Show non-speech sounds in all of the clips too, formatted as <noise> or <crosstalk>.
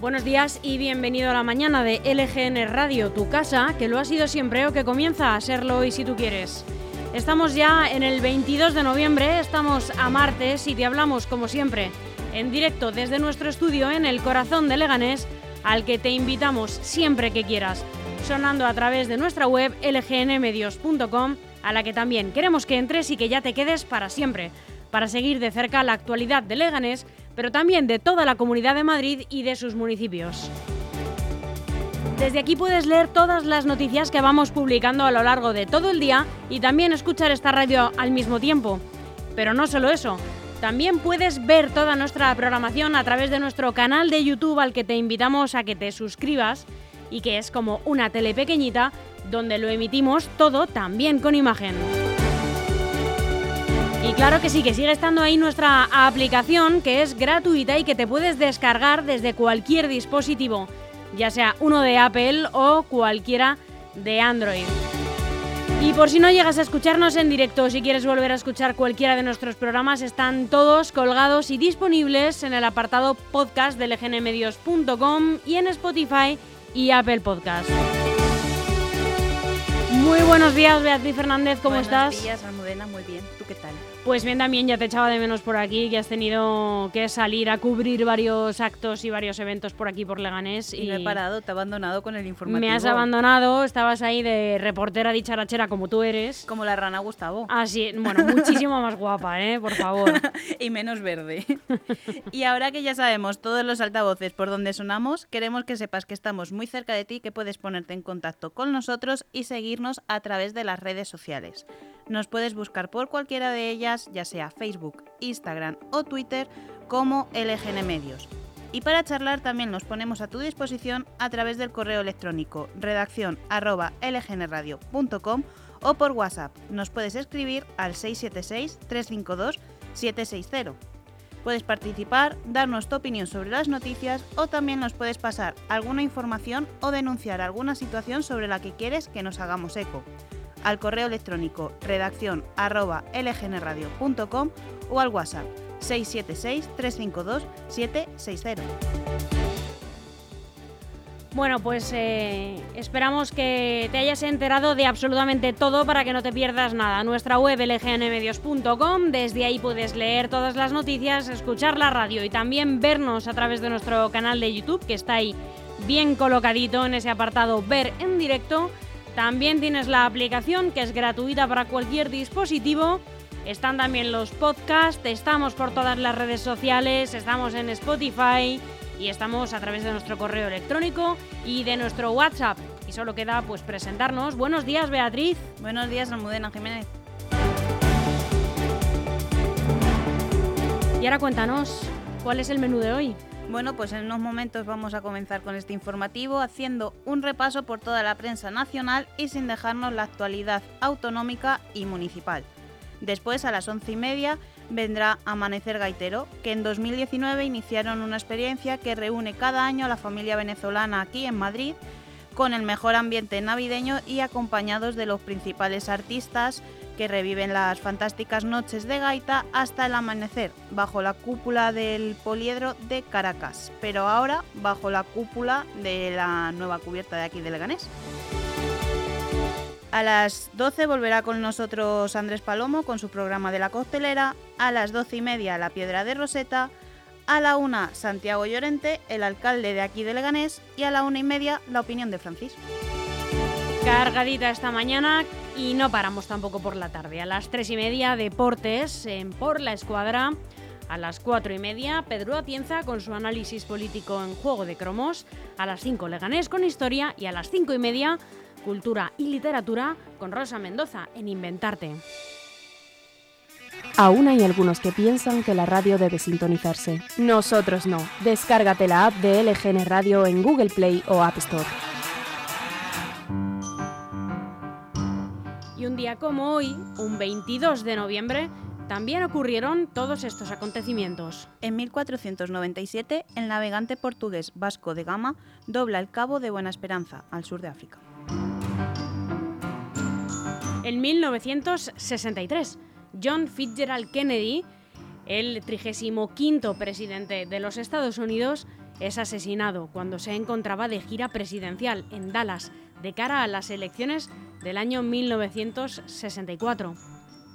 Buenos días y bienvenido a la mañana de LGN Radio, tu casa, que lo ha sido siempre o que comienza a serlo hoy si tú quieres. Estamos ya en el 22 de noviembre, estamos a martes y te hablamos como siempre en directo desde nuestro estudio en el corazón de Leganés, al que te invitamos siempre que quieras, sonando a través de nuestra web lgnmedios.com, a la que también queremos que entres y que ya te quedes para siempre, para seguir de cerca la actualidad de Leganés pero también de toda la Comunidad de Madrid y de sus municipios. Desde aquí puedes leer todas las noticias que vamos publicando a lo largo de todo el día y también escuchar esta radio al mismo tiempo. Pero no solo eso, también puedes ver toda nuestra programación a través de nuestro canal de YouTube al que te invitamos a que te suscribas y que es como una tele pequeñita donde lo emitimos todo también con imagen. Y claro que sí, que sigue estando ahí nuestra aplicación que es gratuita y que te puedes descargar desde cualquier dispositivo, ya sea uno de Apple o cualquiera de Android. Y por si no llegas a escucharnos en directo, si quieres volver a escuchar cualquiera de nuestros programas, están todos colgados y disponibles en el apartado podcast de lgnmedios.com y en Spotify y Apple Podcast. Muy buenos días, Beatriz Fernández, ¿cómo estás? Buenos días, Almudena, muy bien. ¿Tú qué tal? Pues bien, también ya te echaba de menos por aquí, que has tenido que salir a cubrir varios actos y varios eventos por aquí, por Leganés. Y, no he parado, te he abandonado con el informativo. Me has abandonado, estabas ahí de reportera dicharachera como tú eres. Como la rana Gustavo. Ah, sí, bueno, muchísimo más guapa, ¿eh? Por favor. <laughs> y menos verde. <laughs> y ahora que ya sabemos todos los altavoces por donde sonamos, queremos que sepas que estamos muy cerca de ti, que puedes ponerte en contacto con nosotros y seguirnos a través de las redes sociales. Nos puedes buscar por cualquiera de ellas, ya sea Facebook, Instagram o Twitter, como LGN Medios. Y para charlar también nos ponemos a tu disposición a través del correo electrónico redacción o por WhatsApp. Nos puedes escribir al 676-352-760. Puedes participar, darnos tu opinión sobre las noticias o también nos puedes pasar alguna información o denunciar alguna situación sobre la que quieres que nos hagamos eco al correo electrónico redacción arroba lgnradio.com o al WhatsApp 676-352-760. Bueno, pues eh, esperamos que te hayas enterado de absolutamente todo para que no te pierdas nada. Nuestra web lgnmedios.com, desde ahí puedes leer todas las noticias, escuchar la radio y también vernos a través de nuestro canal de YouTube, que está ahí bien colocadito en ese apartado ver en directo. También tienes la aplicación que es gratuita para cualquier dispositivo. Están también los podcasts, estamos por todas las redes sociales, estamos en Spotify y estamos a través de nuestro correo electrónico y de nuestro WhatsApp. Y solo queda pues presentarnos. Buenos días, Beatriz. Buenos días, Almudena Jiménez. Y ahora cuéntanos, ¿cuál es el menú de hoy? Bueno, pues en unos momentos vamos a comenzar con este informativo haciendo un repaso por toda la prensa nacional y sin dejarnos la actualidad autonómica y municipal. Después, a las once y media, vendrá Amanecer Gaitero, que en 2019 iniciaron una experiencia que reúne cada año a la familia venezolana aquí en Madrid con el mejor ambiente navideño y acompañados de los principales artistas que reviven las fantásticas noches de gaita hasta el amanecer, bajo la cúpula del poliedro de Caracas, pero ahora bajo la cúpula de la nueva cubierta de aquí de Leganés. A las 12 volverá con nosotros Andrés Palomo con su programa de la costelera, a las 12 y media La Piedra de Roseta, a la 1 Santiago Llorente, el alcalde de aquí de Leganés, y a la una y media La Opinión de Francis. Cargadita esta mañana y no paramos tampoco por la tarde. A las tres y media, deportes en Por la Escuadra. A las cuatro y media, Pedro Atienza con su análisis político en Juego de Cromos. A las cinco, Leganés con historia. Y a las cinco y media, Cultura y Literatura con Rosa Mendoza en Inventarte. Aún hay algunos que piensan que la radio debe sintonizarse. Nosotros no. Descárgate la app de LGN Radio en Google Play o App Store. Día como hoy, un 22 de noviembre, también ocurrieron todos estos acontecimientos. En 1497, el navegante portugués Vasco de Gama dobla el Cabo de Buena Esperanza, al sur de África. En 1963, John Fitzgerald Kennedy, el 35 presidente de los Estados Unidos, es asesinado cuando se encontraba de gira presidencial en Dallas de cara a las elecciones del año 1964.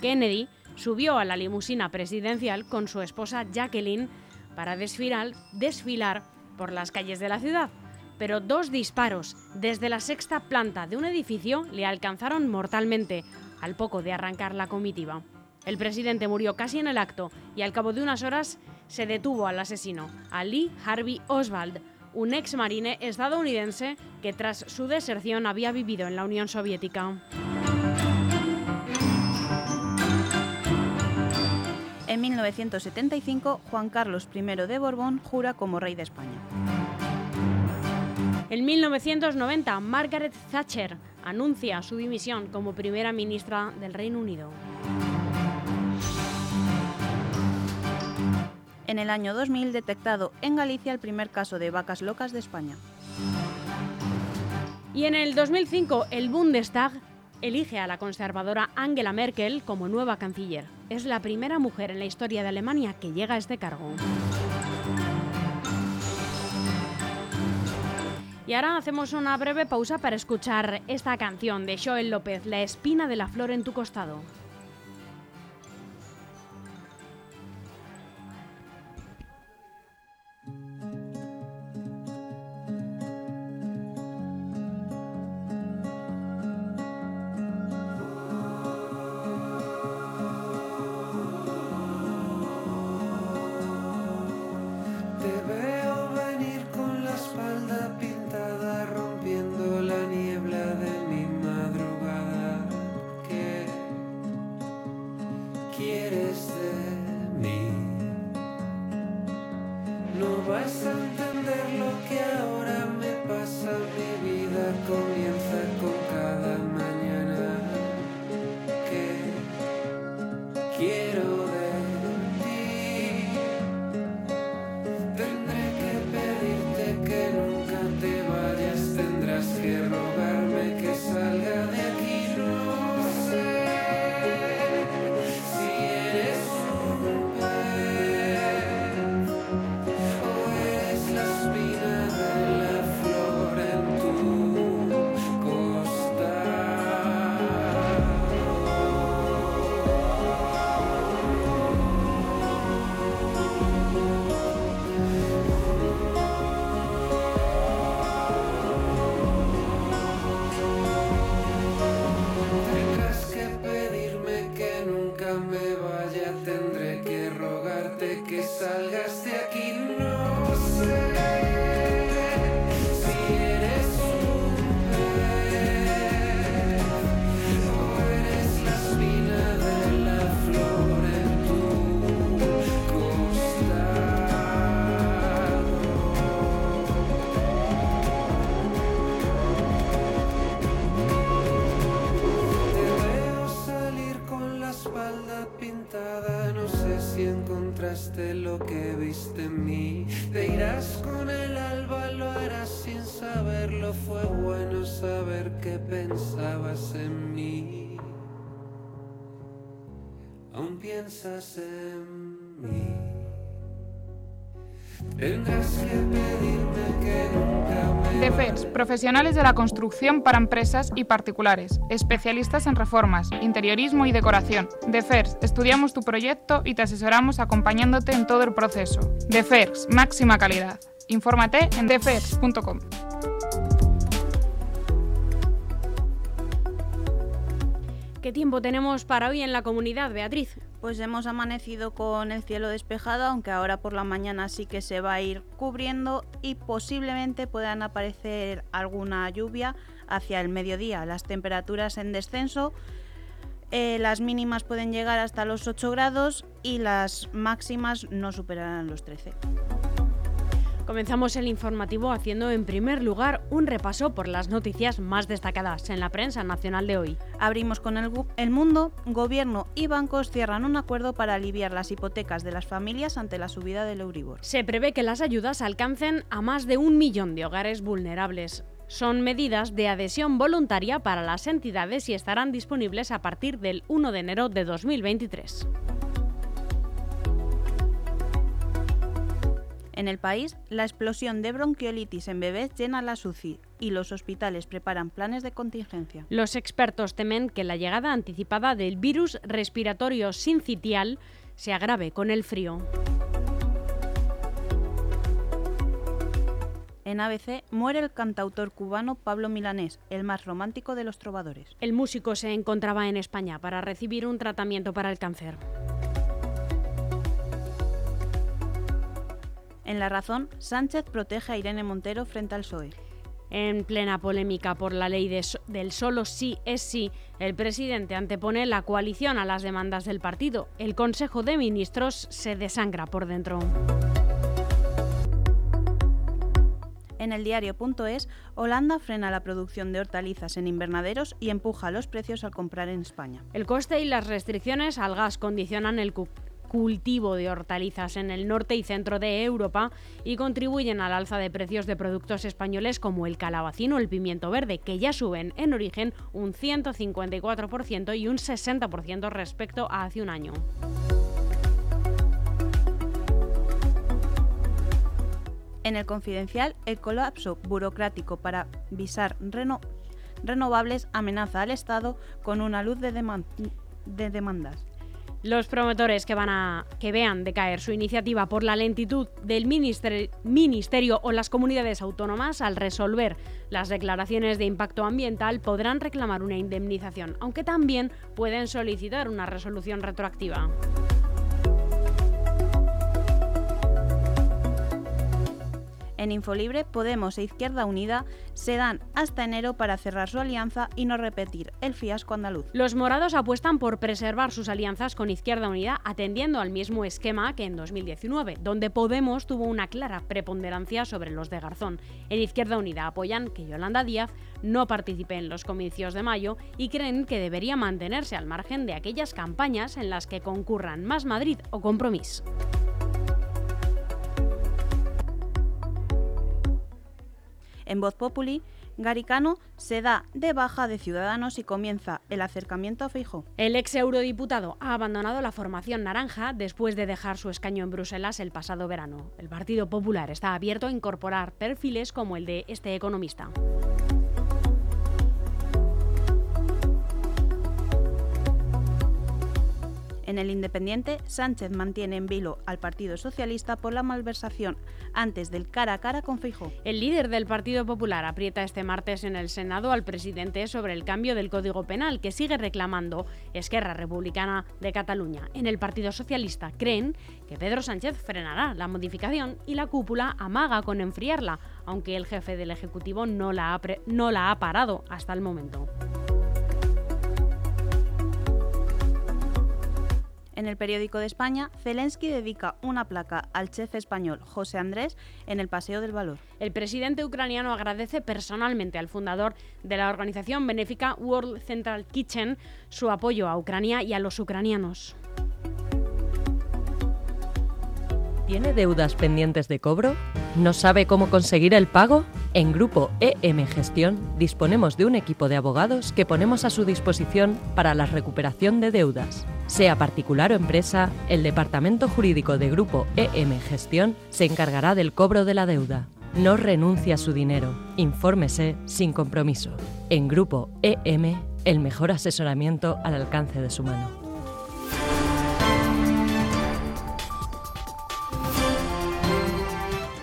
Kennedy subió a la limusina presidencial con su esposa Jacqueline para desfilar, por las calles de la ciudad, pero dos disparos desde la sexta planta de un edificio le alcanzaron mortalmente al poco de arrancar la comitiva. El presidente murió casi en el acto y al cabo de unas horas se detuvo al asesino, a Lee Harvey Oswald, un ex marine estadounidense que tras su deserción había vivido en la Unión Soviética. En 1975, Juan Carlos I de Borbón jura como rey de España. En 1990, Margaret Thatcher anuncia su dimisión como primera ministra del Reino Unido. En el año 2000, detectado en Galicia el primer caso de vacas locas de España. Y en el 2005, el Bundestag elige a la conservadora Angela Merkel como nueva canciller. Es la primera mujer en la historia de Alemania que llega a este cargo. Y ahora hacemos una breve pausa para escuchar esta canción de Joel López, La espina de la flor en tu costado. lo que viste en mí. Te irás con el alba, lo harás sin saberlo. Fue bueno saber que pensabas en mí. Aún piensas en mí. DEFERS, profesionales de la construcción para empresas y particulares, especialistas en reformas, interiorismo y decoración. DEFERS, estudiamos tu proyecto y te asesoramos acompañándote en todo el proceso. DEFERS, máxima calidad. Infórmate en defers.com. ¿Qué tiempo tenemos para hoy en la comunidad, Beatriz? Pues hemos amanecido con el cielo despejado, aunque ahora por la mañana sí que se va a ir cubriendo y posiblemente puedan aparecer alguna lluvia hacia el mediodía. Las temperaturas en descenso, eh, las mínimas pueden llegar hasta los 8 grados y las máximas no superarán los 13. Comenzamos el informativo haciendo en primer lugar un repaso por las noticias más destacadas en la prensa nacional de hoy. Abrimos con el, el, mundo. Gobierno y bancos cierran un acuerdo para aliviar las hipotecas de las familias ante la subida del Euribor. Se prevé que las ayudas alcancen a más de un millón de hogares vulnerables. Son medidas de adhesión voluntaria para las entidades y estarán disponibles a partir del 1 de enero de 2023. En el país, la explosión de bronquiolitis en bebés llena la SUCI y los hospitales preparan planes de contingencia. Los expertos temen que la llegada anticipada del virus respiratorio sincitial se agrave con el frío. En ABC muere el cantautor cubano Pablo Milanés, el más romántico de los trovadores. El músico se encontraba en España para recibir un tratamiento para el cáncer. En La Razón, Sánchez protege a Irene Montero frente al PSOE. En plena polémica por la ley del solo sí es sí, el presidente antepone la coalición a las demandas del partido. El Consejo de Ministros se desangra por dentro. En el diario.es, Holanda frena la producción de hortalizas en invernaderos y empuja los precios al comprar en España. El coste y las restricciones al gas condicionan el, cultivo de hortalizas en el norte y centro de Europa y contribuyen al alza de precios de productos españoles como el calabacín o el pimiento verde, que ya suben en origen un 154% y un 60% respecto a hace un año. En el confidencial, el colapso burocrático para visar renovables amenaza al Estado con una luz de, de demandas. Los promotores que, van a, que vean decaer su iniciativa por la lentitud del ministerio o las comunidades autónomas al resolver las declaraciones de impacto ambiental podrán reclamar una indemnización, aunque también pueden solicitar una resolución retroactiva. En Infolibre, Podemos e Izquierda Unida se dan hasta enero para cerrar su alianza y no repetir el fiasco andaluz. Los morados apuestan por preservar sus alianzas con Izquierda Unida atendiendo al mismo esquema que en 2019, donde Podemos tuvo una clara preponderancia sobre los de Garzón. En Izquierda Unida apoyan que Yolanda Díaz no participe en los comicios de mayo y creen que debería mantenerse al margen de aquellas campañas en las que concurran Más Madrid o Compromís. En Voz Populi, Garicano se da de baja de Ciudadanos y comienza el acercamiento a Feijó. El ex eurodiputado ha abandonado la formación naranja después de dejar su escaño en Bruselas el pasado verano. El Partido Popular está abierto a incorporar perfiles como el de este economista. En el Independiente, Sánchez mantiene en vilo al Partido Socialista por la malversación antes del cara a cara con Feijóo. El líder del Partido Popular aprieta este martes en el Senado al presidente sobre el cambio del Código Penal que sigue reclamando Esquerra Republicana de Cataluña. En el Partido Socialista creen que Pedro Sánchez frenará la modificación y la cúpula amaga con enfriarla, aunque el jefe del Ejecutivo no la ha parado hasta el momento. En el periódico de España, Zelensky dedica una placa al chef español José Andrés en el Paseo del Valor. El presidente ucraniano agradece personalmente al fundador de la organización benéfica World Central Kitchen su apoyo a Ucrania y a los ucranianos. ¿Tiene deudas pendientes de cobro? ¿No sabe cómo conseguir el pago? En Grupo EM Gestión disponemos de un equipo de abogados que ponemos a su disposición para la recuperación de deudas. Sea particular o empresa, el Departamento Jurídico de Grupo EM Gestión se encargará del cobro de la deuda. No renuncie a su dinero. Infórmese sin compromiso. En Grupo EM, el mejor asesoramiento al alcance de su mano.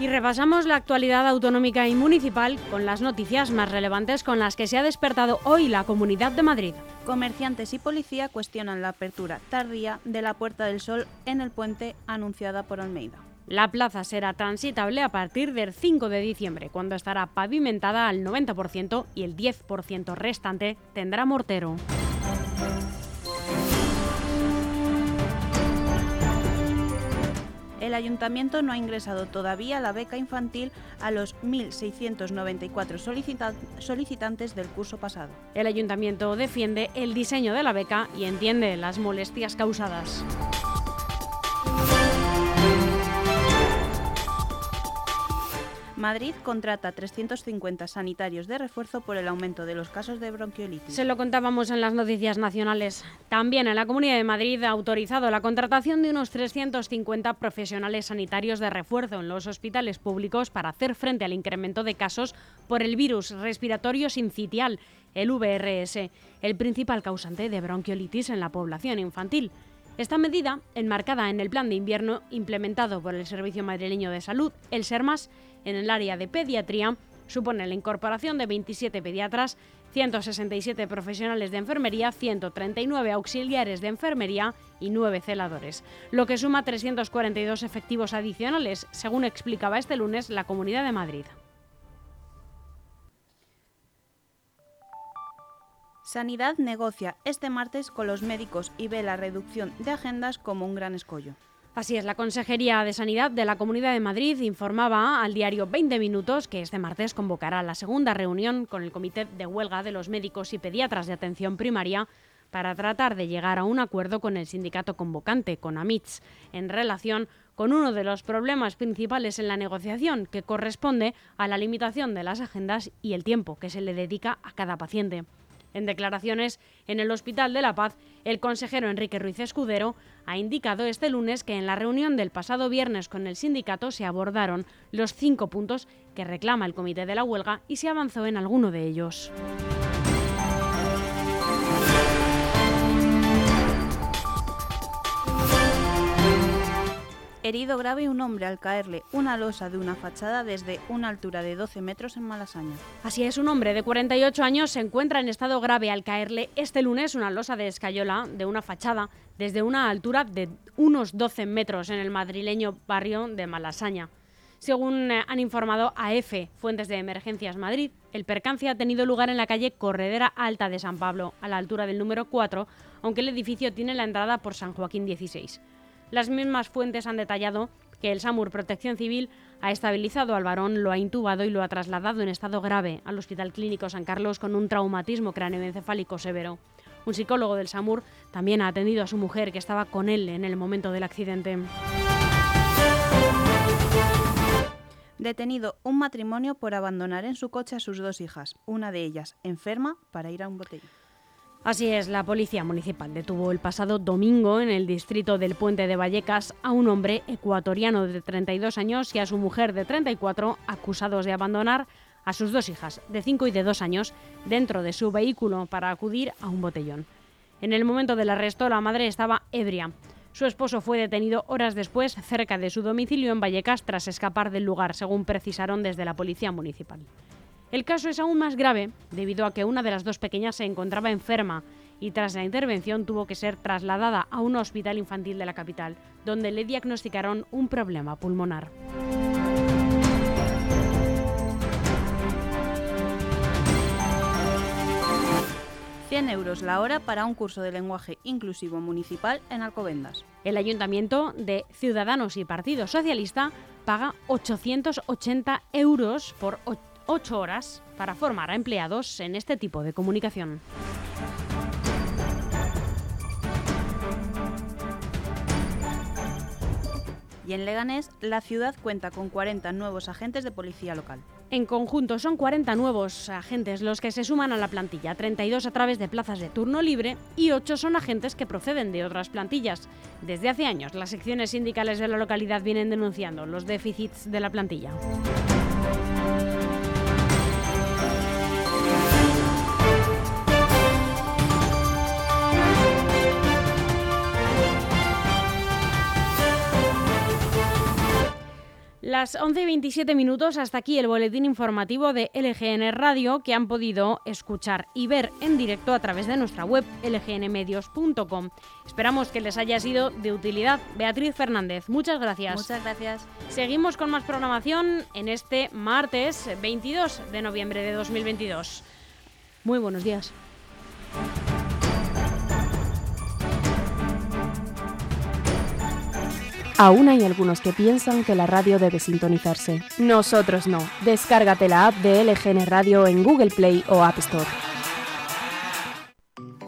Y repasamos la actualidad autonómica y municipal con las noticias más relevantes con las que se ha despertado hoy la Comunidad de Madrid. Comerciantes y policía cuestionan la apertura tardía de la Puerta del Sol en el puente anunciada por Almeida. La plaza será transitable a partir del 5 de diciembre, cuando estará pavimentada al 90% y el 10% restante tendrá mortero. El ayuntamiento no ha ingresado todavía la beca infantil a los 1.694 solicitantes del curso pasado. El ayuntamiento defiende el diseño de la beca y entiende las molestias causadas. Madrid contrata 350 sanitarios de refuerzo por el aumento de los casos de bronquiolitis. Se lo contábamos en las noticias nacionales. También en la Comunidad de Madrid ha autorizado la contratación de unos 350 profesionales sanitarios de refuerzo en los hospitales públicos para hacer frente al incremento de casos por el virus respiratorio sincitial, el VRS, el principal causante de bronquiolitis en la población infantil. Esta medida, enmarcada en el plan de invierno implementado por el Servicio Madrileño de Salud, el SERMAS, en el área de pediatría, supone la incorporación de 27 pediatras, 167 profesionales de enfermería, 139 auxiliares de enfermería y 9 celadores, lo que suma 342 efectivos adicionales, según explicaba este lunes la Comunidad de Madrid. Sanidad negocia este martes con los médicos y ve la reducción de agendas como un gran escollo. Así es, la Consejería de Sanidad de la Comunidad de Madrid informaba al diario 20 Minutos que este martes convocará la segunda reunión con el Comité de Huelga de los Médicos y Pediatras de Atención Primaria para tratar de llegar a un acuerdo con el sindicato convocante, con AMITS, en relación con uno de los problemas principales en la negociación, que corresponde a la limitación de las agendas y el tiempo que se le dedica a cada paciente. En declaraciones en el Hospital de la Paz, el consejero Enrique Ruiz Escudero ha indicado este lunes que en la reunión del pasado viernes con el sindicato se abordaron los cinco puntos que reclama el comité de la huelga y se avanzó en alguno de ellos. Herido grave un hombre al caerle una losa de una fachada desde una altura de 12 metros en Malasaña. Así es, un hombre de 48 años se encuentra en estado grave al caerle este lunes una losa de escayola de una fachada desde una altura de unos 12 metros en el madrileño barrio de Malasaña. Según eh, han informado a Fuentes de Emergencias Madrid, el percance ha tenido lugar en la calle Corredera Alta de San Pablo, a la altura del número 4, aunque el edificio tiene la entrada por San Joaquín 16. Las mismas fuentes han detallado que el SAMUR Protección Civil ha estabilizado al varón, lo ha intubado y lo ha trasladado en estado grave al Hospital Clínico San Carlos con un traumatismo cráneoencefálico severo. Un psicólogo del SAMUR también ha atendido a su mujer que estaba con él en el momento del accidente. Detenido un matrimonio por abandonar en su coche a sus dos hijas, una de ellas enferma para ir a un botellón. Así es, la Policía Municipal detuvo el pasado domingo en el distrito del Puente de Vallecas a un hombre ecuatoriano de 32 años y a su mujer de 34 acusados de abandonar a sus dos hijas de 5 y de 2 años dentro de su vehículo para acudir a un botellón. En el momento del arresto la madre estaba ebria. Su esposo fue detenido horas después cerca de su domicilio en Vallecas tras escapar del lugar, según precisaron desde la Policía Municipal. El caso es aún más grave debido a que una de las dos pequeñas se encontraba enferma y tras la intervención tuvo que ser trasladada a un hospital infantil de la capital, donde le diagnosticaron un problema pulmonar. ...100 euros la hora para un curso de lenguaje inclusivo municipal en Alcobendas. El Ayuntamiento de Ciudadanos y Partido Socialista paga 880 euros por 8 horas para formar a empleados en este tipo de comunicación. Y en Leganés, la ciudad cuenta con 40 nuevos agentes de policía local. En conjunto son 40 nuevos agentes los que se suman a la plantilla, 32 a través de plazas de turno libre y 8 son agentes que proceden de otras plantillas. Desde hace años, las secciones sindicales de la localidad vienen denunciando los déficits de la plantilla. Las 11 y 27 minutos, hasta aquí el boletín informativo de LGN Radio que han podido escuchar y ver en directo a través de nuestra web lgnmedios.com. Esperamos que les haya sido de utilidad. Beatriz Fernández, muchas gracias. Muchas gracias. Seguimos con más programación en este martes 22 de noviembre de 2022. Muy buenos días. Aún hay algunos que piensan que la radio debe sintonizarse. Nosotros no. Descárgate la app de LGN Radio en Google Play o App Store.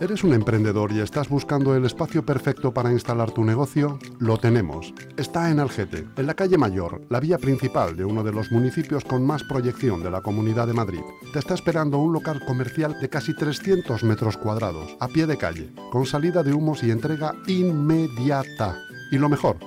¿Eres un emprendedor y estás buscando el espacio perfecto para instalar tu negocio? Lo tenemos. Está en Algete, en la calle Mayor, la vía principal de uno de los municipios con más proyección de la Comunidad de Madrid. Te está esperando un local comercial de casi 300 metros cuadrados, a pie de calle, con salida de humos y entrega inmediata. Y lo mejor,